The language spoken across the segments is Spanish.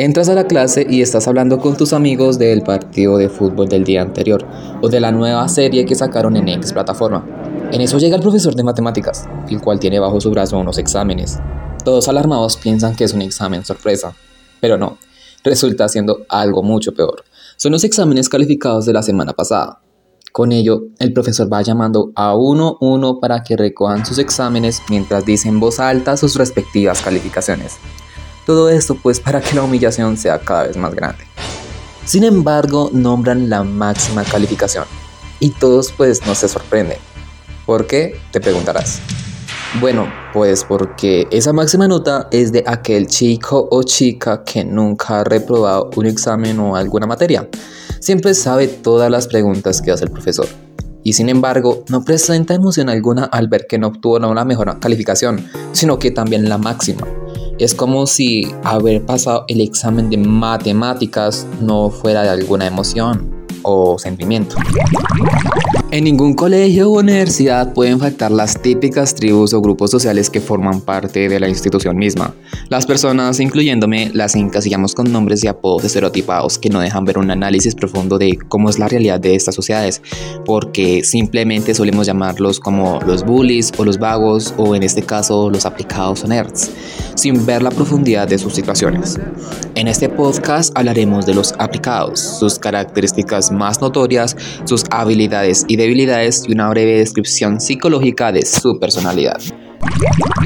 Entras a la clase y estás hablando con tus amigos del partido de fútbol del día anterior o de la nueva serie que sacaron en X plataforma. En eso llega el profesor de matemáticas, el cual tiene bajo su brazo unos exámenes. Todos alarmados piensan que es un examen sorpresa, pero no, resulta siendo algo mucho peor. Son los exámenes calificados de la semana pasada. Con ello, el profesor va llamando a uno uno para que recojan sus exámenes mientras dicen en voz alta sus respectivas calificaciones. Todo esto pues para que la humillación sea cada vez más grande. Sin embargo, nombran la máxima calificación y todos pues no se sorprenden. ¿Por qué? Te preguntarás. Bueno, pues porque esa máxima nota es de aquel chico o chica que nunca ha reprobado un examen o alguna materia. Siempre sabe todas las preguntas que hace el profesor. Y sin embargo, no presenta emoción alguna al ver que no obtuvo una mejor calificación, sino que también la máxima. Es como si haber pasado el examen de matemáticas no fuera de alguna emoción o sentimiento. En ningún colegio o universidad pueden faltar las típicas tribus o grupos sociales que forman parte de la institución misma. Las personas, incluyéndome, las encasillamos con nombres y apodos estereotipados que no dejan ver un análisis profundo de cómo es la realidad de estas sociedades, porque simplemente solemos llamarlos como los bullies o los vagos o en este caso los aplicados o nerds, sin ver la profundidad de sus situaciones. En este podcast hablaremos de los aplicados, sus características más notorias, sus habilidades y debilidades y una breve descripción psicológica de su personalidad.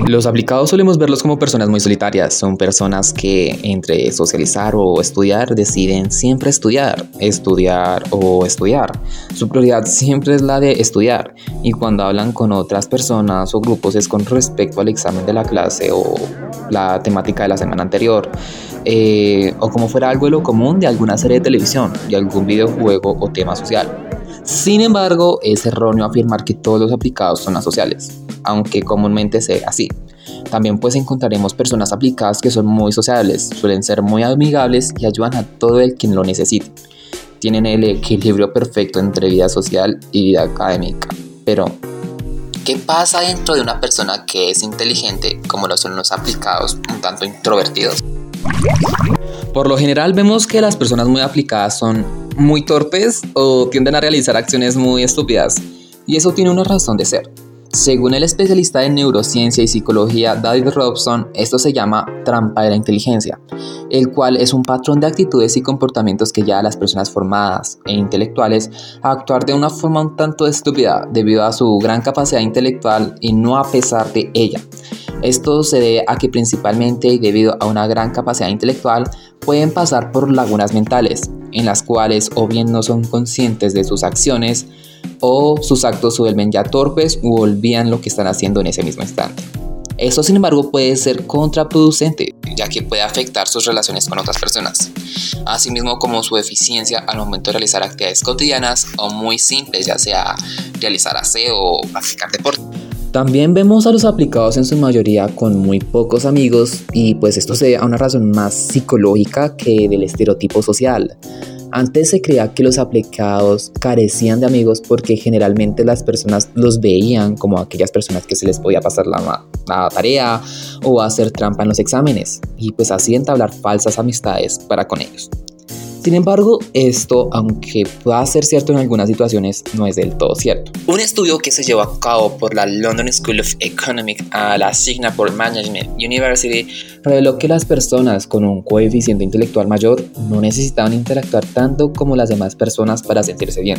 Los aplicados solemos verlos como personas muy solitarias, son personas que entre socializar o estudiar deciden siempre estudiar, estudiar o estudiar. Su prioridad siempre es la de estudiar y cuando hablan con otras personas o grupos es con respecto al examen de la clase o la temática de la semana anterior. Eh, o como fuera algo de lo común de alguna serie de televisión, de algún videojuego o tema social. Sin embargo, es erróneo afirmar que todos los aplicados son asociales, aunque comúnmente sea así. También pues encontraremos personas aplicadas que son muy sociables, suelen ser muy amigables y ayudan a todo el quien lo necesite. Tienen el equilibrio perfecto entre vida social y vida académica. Pero, ¿qué pasa dentro de una persona que es inteligente como lo son los aplicados un tanto introvertidos? Por lo general vemos que las personas muy aplicadas son muy torpes o tienden a realizar acciones muy estúpidas. Y eso tiene una razón de ser. Según el especialista en neurociencia y psicología David Robson, esto se llama trampa de la inteligencia, el cual es un patrón de actitudes y comportamientos que lleva a las personas formadas e intelectuales a actuar de una forma un tanto estúpida debido a su gran capacidad intelectual y no a pesar de ella. Esto se debe a que principalmente y debido a una gran capacidad intelectual pueden pasar por lagunas mentales, en las cuales o bien no son conscientes de sus acciones, o sus actos se vuelven ya torpes u olvidan lo que están haciendo en ese mismo instante. Esto, sin embargo, puede ser contraproducente, ya que puede afectar sus relaciones con otras personas, asimismo como su eficiencia al momento de realizar actividades cotidianas o muy simples, ya sea realizar aseo o practicar deporte. También vemos a los aplicados en su mayoría con muy pocos amigos y pues esto se a una razón más psicológica que del estereotipo social. Antes se creía que los aplicados carecían de amigos porque generalmente las personas los veían como aquellas personas que se les podía pasar la, tarea o hacer trampa en los exámenes y pues así entablar falsas amistades para con ellos. Sin embargo, esto, aunque pueda ser cierto en algunas situaciones, no es del todo cierto. Un estudio que se llevó a cabo por la London School of Economics a la Singapore Management University reveló que las personas con un coeficiente intelectual mayor no necesitaban interactuar tanto como las demás personas para sentirse bien.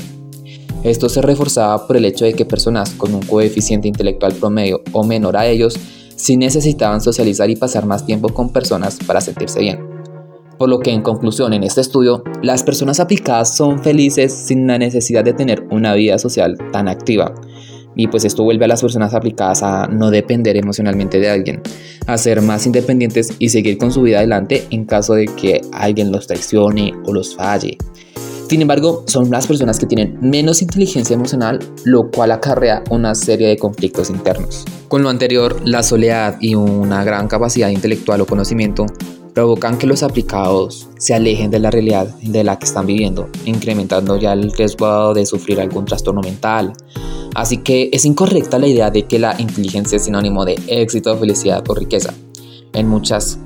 Esto se reforzaba por el hecho de que personas con un coeficiente intelectual promedio o menor a ellos sí necesitaban socializar y pasar más tiempo con personas para sentirse bien. Por lo que en conclusión en este estudio, las personas aplicadas son felices sin la necesidad de tener una vida social tan activa. Y pues esto vuelve a las personas aplicadas a no depender emocionalmente de alguien, a ser más independientes y seguir con su vida adelante en caso de que alguien los traicione o los falle. Sin embargo, son las personas que tienen menos inteligencia emocional, lo cual acarrea una serie de conflictos internos. Con lo anterior, la soledad y una gran capacidad intelectual o conocimiento provocan que los aplicados se alejen de la realidad de la que están viviendo, incrementando ya el riesgo de sufrir algún trastorno mental. Así que es incorrecta la idea de que la inteligencia es sinónimo de éxito, felicidad o riqueza. En muchas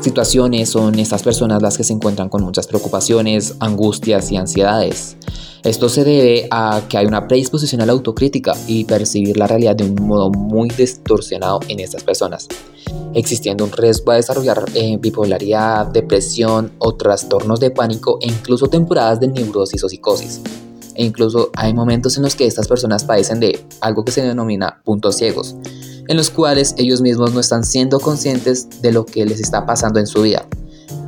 situaciones son estas personas las que se encuentran con muchas preocupaciones, angustias y ansiedades. Esto se debe a que hay una predisposición a la autocrítica y percibir la realidad de un modo muy distorsionado en estas personas, existiendo un riesgo a desarrollar eh, bipolaridad, depresión o trastornos de pánico e incluso temporadas de neurosis o psicosis. E incluso hay momentos en los que estas personas padecen de algo que se denomina puntos ciegos, en los cuales ellos mismos no están siendo conscientes de lo que les está pasando en su vida.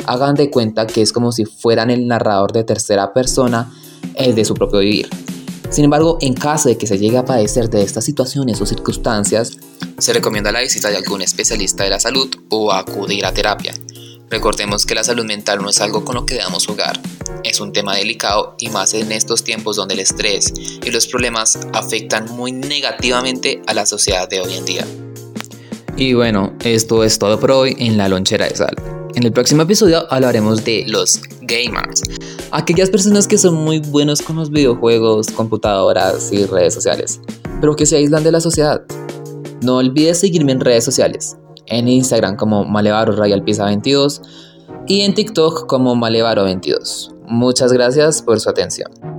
Hagan de cuenta que es como si fueran el narrador de tercera persona el de su propio vivir. Sin embargo, en caso de que se llegue a padecer de estas situaciones o circunstancias, se recomienda la visita de algún especialista de la salud o acudir a terapia. Recordemos que la salud mental no es algo con lo que debamos jugar, es un tema delicado y más en estos tiempos donde el estrés y los problemas afectan muy negativamente a la sociedad de hoy en día. Y bueno, esto es todo por hoy en la lonchera de sal. En el próximo episodio hablaremos de los gamers, aquellas personas que son muy buenos con los videojuegos, computadoras y redes sociales, pero que se aíslan de la sociedad. No olvides seguirme en redes sociales, en Instagram como Malevaro 22 y en TikTok como Malevaro22. Muchas gracias por su atención.